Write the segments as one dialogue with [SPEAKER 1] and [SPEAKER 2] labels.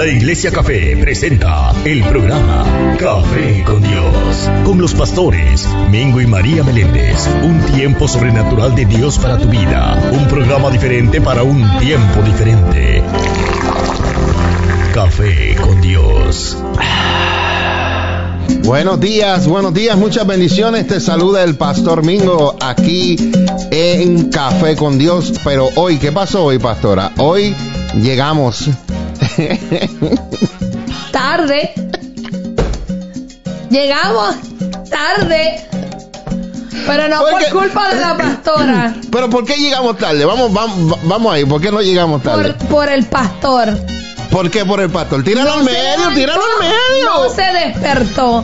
[SPEAKER 1] La Iglesia Café presenta el programa Café con Dios, con los pastores Mingo y María Meléndez. Un tiempo sobrenatural de Dios para tu vida. Un programa diferente para un tiempo diferente. Café con Dios.
[SPEAKER 2] Buenos días, buenos días, muchas bendiciones. Te saluda el pastor Mingo aquí en Café con Dios. Pero hoy, ¿qué pasó hoy, pastora? Hoy llegamos.
[SPEAKER 3] Tarde. Llegamos tarde. Pero no
[SPEAKER 2] ¿Por
[SPEAKER 3] culpa de la pastora.
[SPEAKER 2] Pero ¿por qué llegamos tarde? Vamos, vamos, vamos ahí. ¿Por qué no llegamos tarde?
[SPEAKER 3] Por, por el pastor.
[SPEAKER 2] ¿Por qué por el pastor? Tíralo al
[SPEAKER 3] No
[SPEAKER 2] medio, tíralo al medio.
[SPEAKER 3] No se despertó.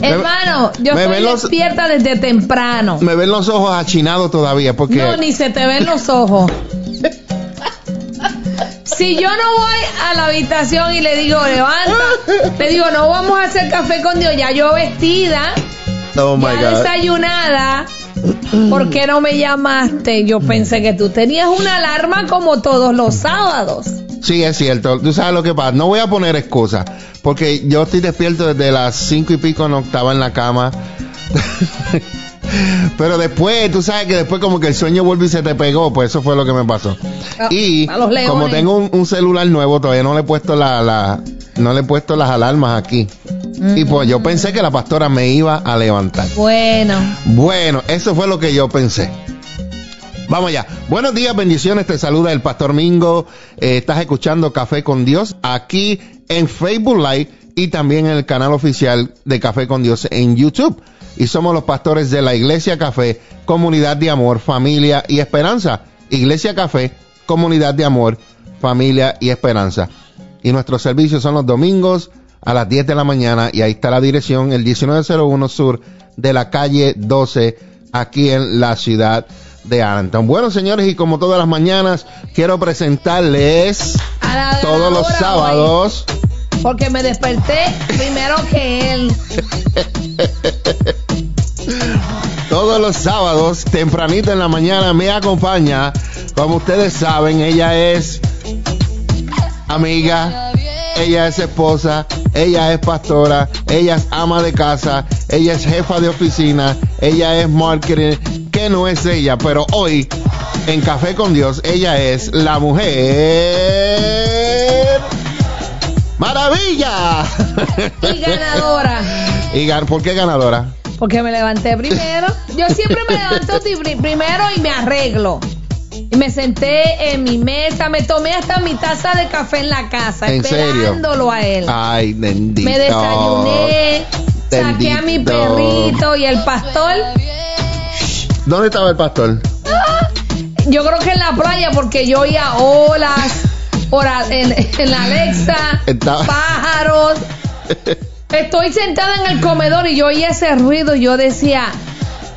[SPEAKER 3] Hermano, yo
[SPEAKER 2] me
[SPEAKER 3] estoy
[SPEAKER 2] los-
[SPEAKER 3] despierta desde temprano.
[SPEAKER 2] Me ven los ojos achinados todavía porque
[SPEAKER 3] No, ni se te ven los ojos. Si yo no voy a la habitación y le digo, levanta, le digo, no vamos a hacer café con Dios, ya yo vestida,
[SPEAKER 2] Oh my
[SPEAKER 3] ya
[SPEAKER 2] God.
[SPEAKER 3] desayunada, ¿por qué no me llamaste? Yo pensé que tú tenías una alarma como todos los sábados.
[SPEAKER 2] Sí, es cierto. Tú sabes lo que pasa. No voy a poner excusas. Porque yo estoy despierto desde las cinco y pico, no estaba en la cama. Pero después, tú sabes que después como que el sueño vuelve y se te pegó, pues eso fue lo que me pasó.
[SPEAKER 3] Ah,
[SPEAKER 2] y como tengo un, un celular nuevo, todavía no le he puesto la, la- no le he puesto las alarmas aquí. Y pues yo pensé que la pastora me iba a levantar.
[SPEAKER 3] Bueno,
[SPEAKER 2] Bueno, eso fue lo que yo pensé. Vamos ya. Buenos días, bendiciones. Te saluda el Pastor Mingo. Eh, estás escuchando Café con Dios aquí en Facebook Live y también en el canal oficial de Café con Dios en YouTube. Y somos los pastores de la Iglesia Café, comunidad de amor, familia y esperanza. Iglesia Café, comunidad de amor, familia y esperanza. Y nuestros servicios son los domingos a las 10 de la mañana y ahí está la dirección, el 1901 sur de la calle 12, aquí en la ciudad de Arlington. Bueno, señores, y como todas las mañanas, quiero presentarles todos los sábados.
[SPEAKER 3] porque me desperté primero que él.
[SPEAKER 2] Todos los sábados, tempranito en la mañana, me acompaña. Como ustedes saben, ella es amiga, ella es esposa, ella es pastora, ella es ama de casa, ella es jefa de oficina, ella es marketing. que no es ella? Pero hoy, en Café con Dios, ella es la mujer. ¡Maravilla!
[SPEAKER 3] Y ganadora.
[SPEAKER 2] ¿Y gan- por qué ganadora?
[SPEAKER 3] Porque me levanté primero. Yo siempre me levanto primero y me arreglo. Y me senté en mi mesa, me tomé hasta mi taza de café en la casa,
[SPEAKER 2] ¿En serio?
[SPEAKER 3] esperándolo a él.
[SPEAKER 2] Ay, bendito.
[SPEAKER 3] me desayuné, saqué a mi perrito y el pastor.
[SPEAKER 2] ¿Dónde estaba el pastor?
[SPEAKER 3] Yo creo que en la playa porque yo oía olas en, en la Alexa, pájaros. Estoy sentada en el comedor y yo oía ese ruido y yo decía,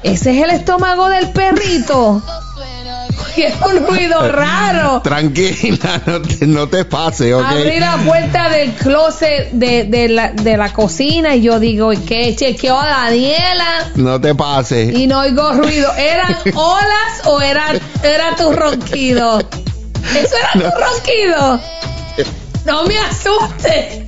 [SPEAKER 3] ese es el estómago del perrito. Y es un ruido raro.
[SPEAKER 2] Tranquila, no te, no te pase, ¿ok?
[SPEAKER 3] Abrí la puerta del closet de, de la, de la cocina y yo digo, ¿qué? Chequeó a Daniela
[SPEAKER 2] No te pase.
[SPEAKER 3] y no oigo ruido. ¿Eran olas o era, era tu ronquido? ¿Eso era tu ronquido? No me asustes.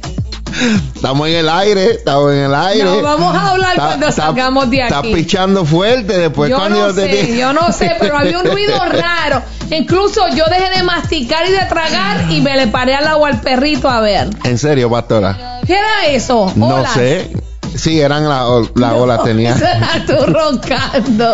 [SPEAKER 2] Estamos en el aire, estamos en el aire.
[SPEAKER 3] No, vamos a hablar
[SPEAKER 2] Está-
[SPEAKER 3] cuando
[SPEAKER 2] está-
[SPEAKER 3] salgamos de
[SPEAKER 2] Estás
[SPEAKER 3] aquí.
[SPEAKER 2] pichando fuerte después
[SPEAKER 3] yo
[SPEAKER 2] cuando
[SPEAKER 3] no
[SPEAKER 2] te
[SPEAKER 3] sé, yo no sé, pero había un ruido raro. Incluso yo dejé de masticar y de tragar y me le paré al agua al perrito a ver.
[SPEAKER 2] En serio, pastora.
[SPEAKER 3] ¿Qué era eso?
[SPEAKER 2] No sé. Sí, eran las la olas, tenía.
[SPEAKER 3] Eso era tú roncando.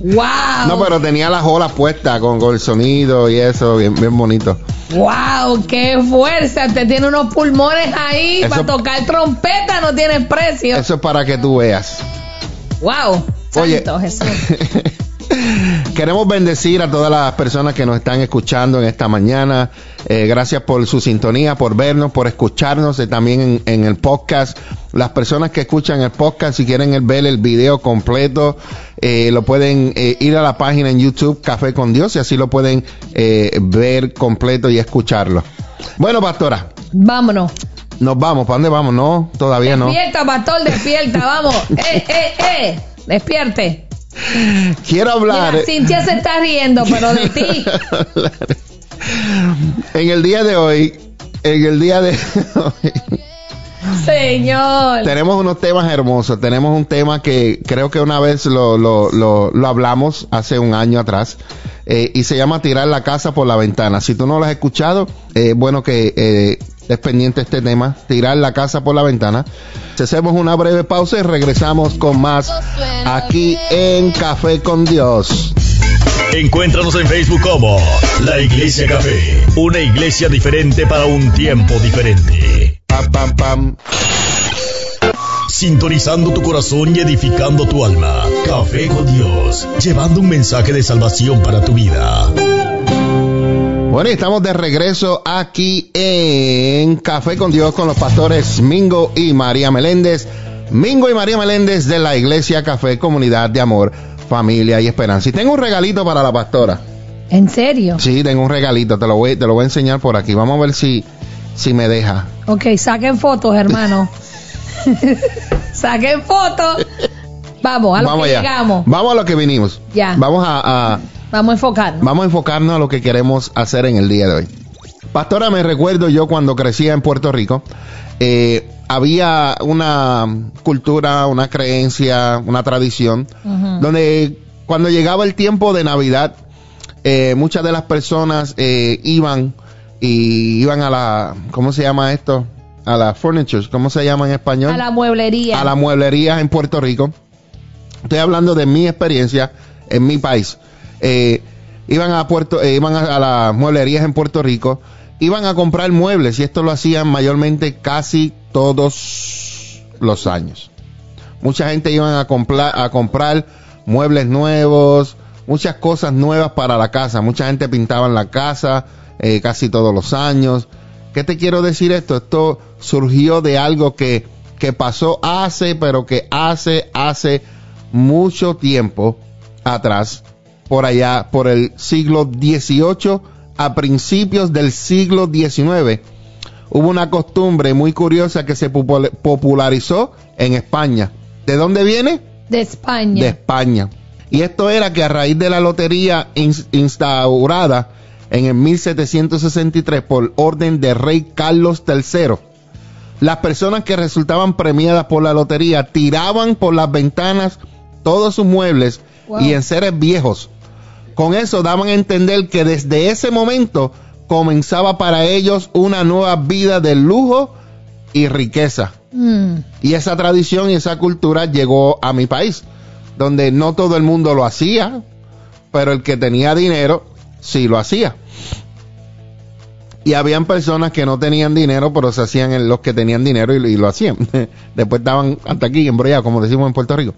[SPEAKER 3] Wow.
[SPEAKER 2] No, pero tenía las olas puestas con, con el sonido y eso, bien, bien bonito.
[SPEAKER 3] Wow, qué fuerza. Te tiene unos pulmones ahí
[SPEAKER 2] Eso-
[SPEAKER 3] para tocar trompeta, no tiene precio.
[SPEAKER 2] Eso es para que tú veas.
[SPEAKER 3] Wow.
[SPEAKER 2] Oye.
[SPEAKER 3] Santo Jesús.
[SPEAKER 2] Queremos bendecir a todas las personas que nos están escuchando en esta mañana. Eh, gracias por su sintonía, por vernos, por escucharnos eh, también en, en el podcast. Las personas que escuchan el podcast, si quieren ver el video completo, eh, lo pueden eh, ir a la página en YouTube Café con Dios y así lo pueden eh, ver completo y escucharlo. Bueno, pastora,
[SPEAKER 3] Vámonos.
[SPEAKER 2] nos vamos. ¿Para dónde vamos? No, todavía no.
[SPEAKER 3] Despierta, pastor, despierta, vamos. eh, eh, eh. Despierte.
[SPEAKER 2] Quiero hablar.
[SPEAKER 3] Mira, Cintia se está riendo, pero de ti.
[SPEAKER 2] en el día de hoy en el día de hoy
[SPEAKER 3] Señor.
[SPEAKER 2] tenemos unos temas hermosos. Tenemos un tema que creo que una vez lo, lo, lo, lo hablamos hace un año atrás eh, y se llama tirar la casa por la ventana. Si tú no lo has escuchado, eh, bueno que eh, es pendiente este tema, tirar la casa por la ventana. Hacemos una breve pausa y regresamos con más aquí en Café con Dios.
[SPEAKER 1] Encuéntranos en Facebook como La Iglesia Café, una iglesia diferente para un tiempo diferente.
[SPEAKER 2] Pam, pam, pam.
[SPEAKER 1] Sintonizando tu corazón y edificando tu alma. Café con Dios, llevando un mensaje de salvación para tu vida.
[SPEAKER 2] Bueno, y estamos de regreso aquí en Café con Dios con los pastores Mingo y María Meléndez. Mingo y María Meléndez de la Iglesia Café, Comunidad de Amor, Familia y Esperanza. Y tengo un regalito para la pastora.
[SPEAKER 3] ¿En serio?
[SPEAKER 2] Sí, tengo un regalito, te lo voy, te lo voy a enseñar por aquí. Vamos a ver si, si me deja.
[SPEAKER 3] Ok, saquen fotos, hermano. saquen fotos. Vamos, a lo
[SPEAKER 2] Vamos
[SPEAKER 3] que
[SPEAKER 2] allá.
[SPEAKER 3] llegamos.
[SPEAKER 2] Vamos a lo que vinimos.
[SPEAKER 3] Ya.
[SPEAKER 2] Vamos a- a,
[SPEAKER 3] Vamos a enfocarnos.
[SPEAKER 2] Vamos a enfocarnos a lo que queremos hacer en el día de hoy. Pastora, me recuerdo yo cuando crecía en Puerto Rico, eh, había una cultura, una creencia, una tradición, donde cuando llegaba el tiempo de Navidad, eh, muchas de las personas eh, iban y iban a la, ¿cómo se llama esto? A la furniture, ¿cómo se llama en español?
[SPEAKER 3] A la mueblería.
[SPEAKER 2] a la mueblería en Puerto Rico. Estoy hablando de mi experiencia en mi país. Eh, iban a Puerto, eh, iban a, a las mueblerías en Puerto Rico, iban a comprar muebles y esto lo hacían mayormente casi todos los años. Mucha gente iban a comprar, a comprar muebles nuevos, muchas cosas nuevas para la casa. Mucha gente pintaba en la casa eh, casi todos los años. ¿Qué te quiero decir esto? Esto surgió de algo que, que pasó hace, pero que hace, hace mucho tiempo atrás, por allá, por el siglo XVIII a principios del siglo XIX. Hubo una costumbre muy curiosa que se popul- popularizó en España. ¿De dónde viene?
[SPEAKER 3] de España.
[SPEAKER 2] de España. Y esto era que a raíz de la lotería ins- instaurada en el 1763 por orden de rey Carlos III, las personas que resultaban premiadas por la lotería tiraban por las ventanas todos sus muebles
[SPEAKER 3] Wow.
[SPEAKER 2] y enseres viejos. Con eso daban a entender que desde ese momento comenzaba para ellos una nueva vida de lujo y riqueza.
[SPEAKER 3] Mm.
[SPEAKER 2] Y esa tradición y esa cultura llegó a mi país, donde no todo el mundo lo hacía, pero el que tenía dinero sí lo hacía. Y habían personas que no tenían dinero, pero se hacían en los que tenían dinero y, y lo hacían. Después estaban hasta aquí embrollados, como decimos en Puerto Rico.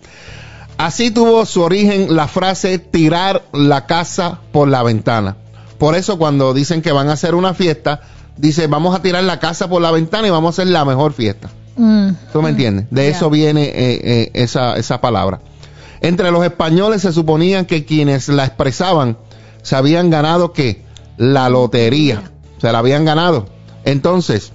[SPEAKER 2] Así tuvo su origen la frase tirar la casa por la ventana. Por eso cuando dicen que van a hacer una fiesta, dice vamos a tirar la casa por la ventana y vamos a hacer la mejor fiesta.
[SPEAKER 3] Mm.
[SPEAKER 2] ¿Tú me entiendes? De eso viene eh, eh, esa, esa palabra. Entre los españoles se suponía que quienes la expresaban se habían ganado que la lotería. Se la habían ganado. Entonces,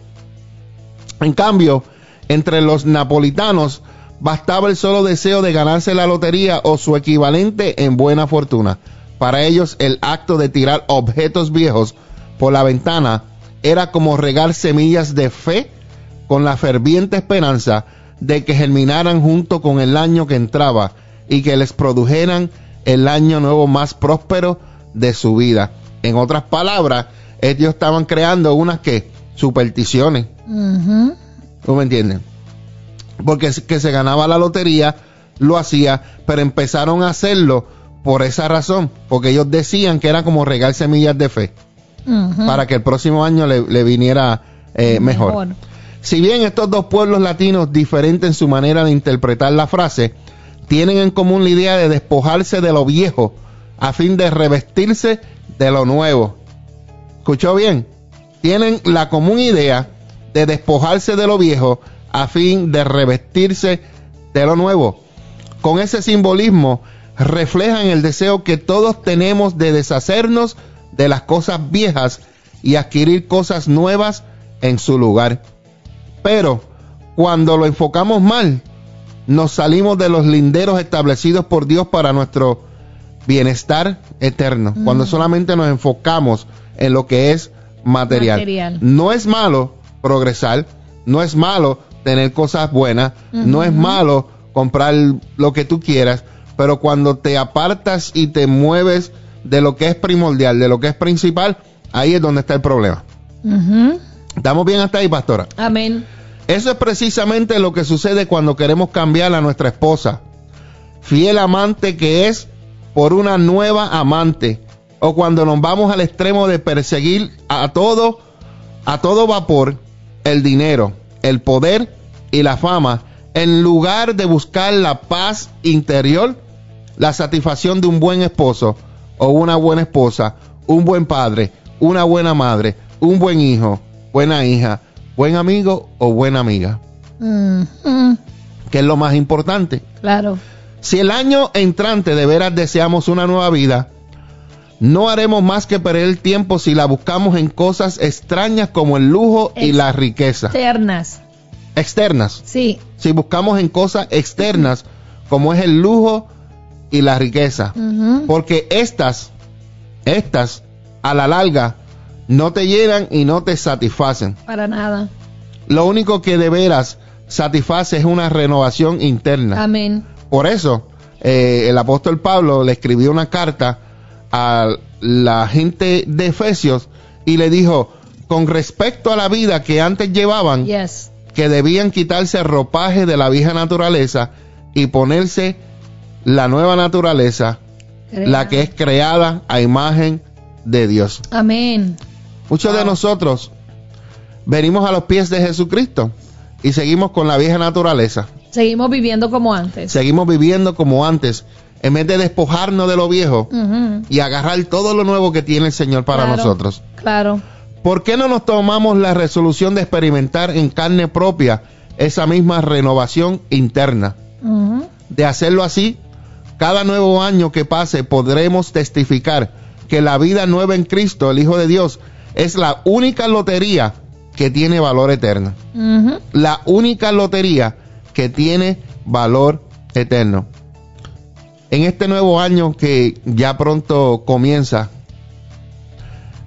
[SPEAKER 2] en cambio, entre los napolitanos bastaba el solo deseo de ganarse la lotería o su equivalente en buena fortuna. Para ellos el acto de tirar objetos viejos por la ventana era como regar semillas de fe con la ferviente esperanza de que germinaran junto con el año que entraba y que les produjeran el año nuevo más próspero de su vida. En otras palabras, ellos estaban creando unas que supersticiones,
[SPEAKER 3] Ujú.
[SPEAKER 2] ¿tú me entiendes? Porque que se ganaba la lotería, lo hacía, pero empezaron a hacerlo por esa razón, porque ellos decían que era como regar semillas de fe, para que el próximo año le, le viniera eh, mejor. Si bien estos dos pueblos latinos, diferentes en su manera de interpretar la frase, tienen en común la idea de despojarse de lo viejo a fin de revestirse de lo nuevo. ¿Escuchó bien? Tienen la común idea de despojarse de lo viejo a fin de revestirse de lo nuevo. Con ese simbolismo reflejan el deseo que todos tenemos de deshacernos de las cosas viejas y adquirir cosas nuevas en su lugar. Pero cuando lo enfocamos mal, nos salimos de los linderos establecidos por Dios para nuestro bienestar eterno. Cuando solamente nos enfocamos en lo que es material.
[SPEAKER 3] Material.
[SPEAKER 2] No es malo progresar, no es malo tener cosas buenas, no es malo comprar lo que tú quieras, pero cuando te apartas y te mueves de lo que es primordial, de lo que es principal, ahí es donde está el problema.
[SPEAKER 3] Ujú.
[SPEAKER 2] ¿Estamos bien hasta ahí, pastora?
[SPEAKER 3] Amén.
[SPEAKER 2] Eso es precisamente lo que sucede cuando queremos cambiar a nuestra esposa. Fiel amante que es por una nueva amante. O cuando nos vamos al extremo de perseguir a todo, a todo vapor, el dinero, el poder y la fama, en lugar de buscar la paz interior, la satisfacción de un buen esposo o una buena esposa, un buen padre, una buena madre, un buen hijo, buena hija, buen amigo o buena amiga,
[SPEAKER 3] Ujú.
[SPEAKER 2] que es lo más importante.
[SPEAKER 3] Claro.
[SPEAKER 2] Si el año entrante de veras deseamos una nueva vida, no haremos más que perder el tiempo si la buscamos en cosas extrañas como el lujo y la riqueza.
[SPEAKER 3] Externas.
[SPEAKER 2] Externas.
[SPEAKER 3] Sí.
[SPEAKER 2] Si buscamos en cosas externas como es el lujo y la riqueza. Porque estas, estas, a la larga, no te llenan y no te satisfacen.
[SPEAKER 3] Para nada.
[SPEAKER 2] Lo único que de veras satisface es una renovación interna.
[SPEAKER 3] Amén.
[SPEAKER 2] Por eso, eh, el apóstol Pablo le escribió una carta a la gente de Efesios y le dijo, con respecto a la vida que antes llevaban,
[SPEAKER 3] Yes.
[SPEAKER 2] que debían quitarse el ropaje de la vieja naturaleza y ponerse la nueva naturaleza, la que es creada a imagen de Dios.
[SPEAKER 3] Amén.
[SPEAKER 2] Muchos de nosotros venimos a los pies de Jesucristo y seguimos con la vieja naturaleza.
[SPEAKER 3] Seguimos viviendo como antes.
[SPEAKER 2] Seguimos viviendo como antes, en vez de despojarnos de lo viejo y agarrar todo lo nuevo que tiene el Señor para
[SPEAKER 3] Claro.
[SPEAKER 2] nosotros.
[SPEAKER 3] Claro.
[SPEAKER 2] ¿Por qué no nos tomamos la resolución de experimentar en carne propia esa misma renovación interna? De hacerlo así, cada nuevo año que pase podremos testificar que la vida nueva en Cristo, el Hijo de Dios, es la única lotería que tiene valor eterno. La única lotería que tiene valor eterno. En este nuevo año que ya pronto comienza,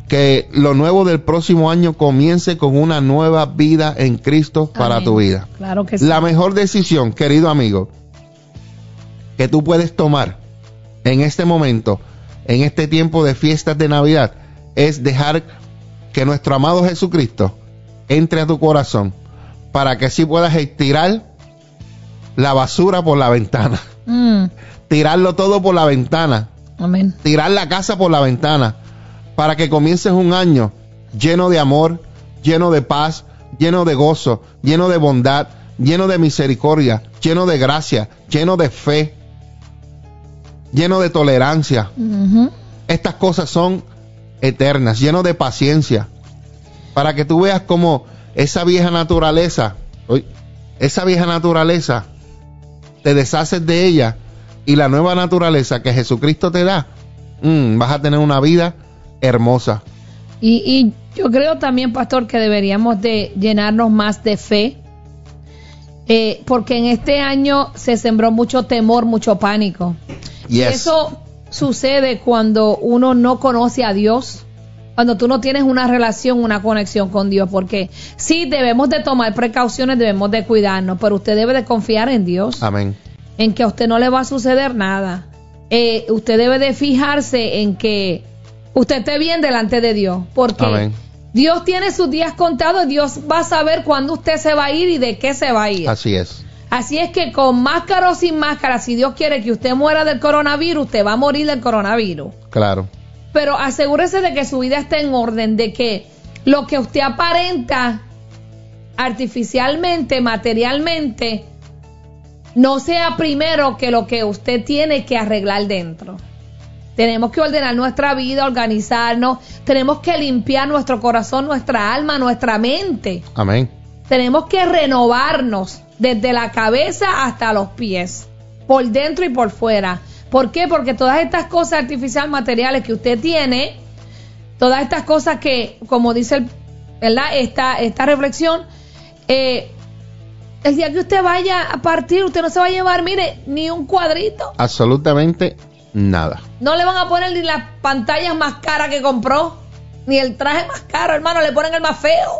[SPEAKER 2] que lo nuevo del próximo año comience con una nueva vida en Cristo para tu vida.
[SPEAKER 3] Claro que sí.
[SPEAKER 2] La mejor decisión, querido amigo, que tú puedes tomar en este momento, en este tiempo de fiestas de Navidad, es dejar que nuestro amado Jesucristo entre a tu corazón para que así puedas tirar la basura por la ventana,
[SPEAKER 3] Mm.
[SPEAKER 2] tirarlo todo por la ventana,
[SPEAKER 3] Amén.
[SPEAKER 2] tirar la casa por la ventana, para que comiences un año lleno de amor, lleno de paz, lleno de gozo, lleno de bondad, lleno de misericordia, lleno de gracia, lleno de fe, lleno de tolerancia. Estas cosas son eternas, lleno de paciencia, para que tú veas como esa vieja naturaleza, esa vieja naturaleza, te deshaces de ella y la nueva naturaleza que Jesucristo te da, mm, vas a tener una vida hermosa.
[SPEAKER 3] Y, y yo creo también, pastor, que deberíamos de llenarnos más de fe, eh, porque en este año se sembró mucho temor, mucho pánico. Y eso sucede cuando uno no conoce a Dios, cuando tú no tienes una relación, una conexión con Dios, porque sí debemos de tomar precauciones, debemos de cuidarnos, pero usted debe de confiar en Dios,
[SPEAKER 2] Amén.
[SPEAKER 3] en que a usted no le va a suceder nada. Eh, usted debe de fijarse en que usted esté bien delante de Dios, porque
[SPEAKER 2] Amén.
[SPEAKER 3] Dios tiene sus días contados, Dios va a saber cuándo usted se va a ir y de qué se va a ir.
[SPEAKER 2] Así es.
[SPEAKER 3] Así es que con máscara o sin máscara, si Dios quiere que usted muera del coronavirus, usted va a morir del coronavirus.
[SPEAKER 2] Claro.
[SPEAKER 3] Pero asegúrese de que su vida esté en orden, de que lo que usted aparenta artificialmente, materialmente, no sea primero que lo que usted tiene que arreglar dentro. Tenemos que ordenar nuestra vida, organizarnos, tenemos que limpiar nuestro corazón, nuestra alma, nuestra mente.
[SPEAKER 2] Amén.
[SPEAKER 3] Tenemos que renovarnos desde la cabeza hasta los pies, por dentro y por fuera. ¿Por qué? Porque todas estas cosas artificiales materiales que usted tiene, todas estas cosas que, como dice el- ¿verdad? Esta, esta reflexión, eh, el día que usted vaya a partir, usted no se va a llevar, mire, ni un cuadrito.
[SPEAKER 2] Absolutamente nada.
[SPEAKER 3] No le van a poner ni las pantallas más caras que compró. ni el traje más caro, hermano, le ponen el más feo.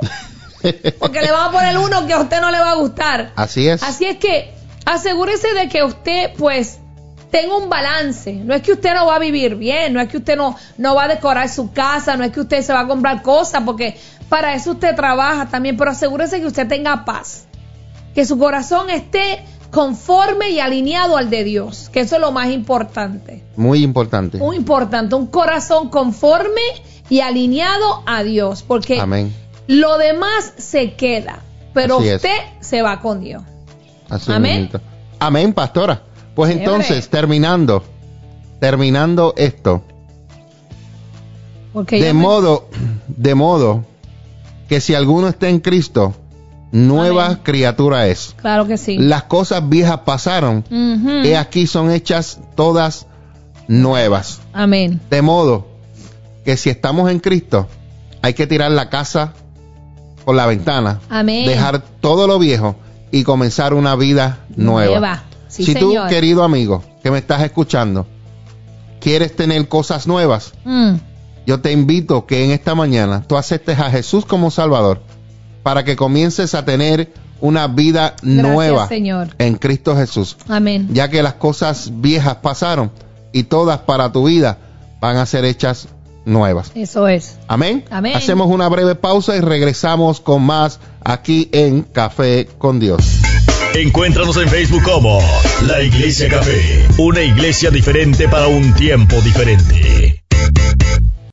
[SPEAKER 3] Porque le van a poner uno que a usted no le va a gustar.
[SPEAKER 2] Así es.
[SPEAKER 3] Así es que asegúrese de que usted, pues, tenga un balance. No es que usted no va a vivir bien, no es que usted no, no va a decorar su casa, no es que usted se va a comprar cosas, porque para eso usted trabaja también, pero asegúrese que usted tenga paz. Que su corazón esté conforme y alineado al de Dios, que eso es lo más importante.
[SPEAKER 2] Muy importante.
[SPEAKER 3] Muy importante, un corazón conforme y alineado a Dios, porque
[SPEAKER 2] Amén.
[SPEAKER 3] lo demás se queda, pero
[SPEAKER 2] Así es.
[SPEAKER 3] usted se va con Dios.
[SPEAKER 2] Así
[SPEAKER 3] Amén.
[SPEAKER 2] Amén, pastora. Pues entonces, terminando, terminando esto,
[SPEAKER 3] Porque
[SPEAKER 2] de
[SPEAKER 3] me-
[SPEAKER 2] modo, de modo que si alguno está en Cristo, nueva
[SPEAKER 3] Amén.
[SPEAKER 2] criatura es.
[SPEAKER 3] Claro que sí.
[SPEAKER 2] Las cosas viejas pasaron, y aquí son hechas todas nuevas.
[SPEAKER 3] Amén.
[SPEAKER 2] De modo que si estamos en Cristo, hay que tirar la casa por la ventana,
[SPEAKER 3] Amén.
[SPEAKER 2] dejar todo lo viejo y comenzar una vida nueva.
[SPEAKER 3] Nueva. Sí,
[SPEAKER 2] si tú,
[SPEAKER 3] señor.
[SPEAKER 2] querido amigo, que me estás escuchando, quieres tener cosas nuevas,
[SPEAKER 3] Mm.
[SPEAKER 2] yo te invito que en esta mañana tú aceptes a Jesús como Salvador para que comiences a tener una vida
[SPEAKER 3] Gracias,
[SPEAKER 2] nueva
[SPEAKER 3] Señor.
[SPEAKER 2] en Cristo Jesús,
[SPEAKER 3] Amén.
[SPEAKER 2] ya que las cosas viejas pasaron y todas para tu vida van a ser hechas nuevas.
[SPEAKER 3] Eso es.
[SPEAKER 2] Amén.
[SPEAKER 3] Amén.
[SPEAKER 2] Hacemos una breve pausa y regresamos con más aquí en Café con Dios.
[SPEAKER 1] Encuéntranos en Facebook como La Iglesia Café, una iglesia diferente para un tiempo diferente.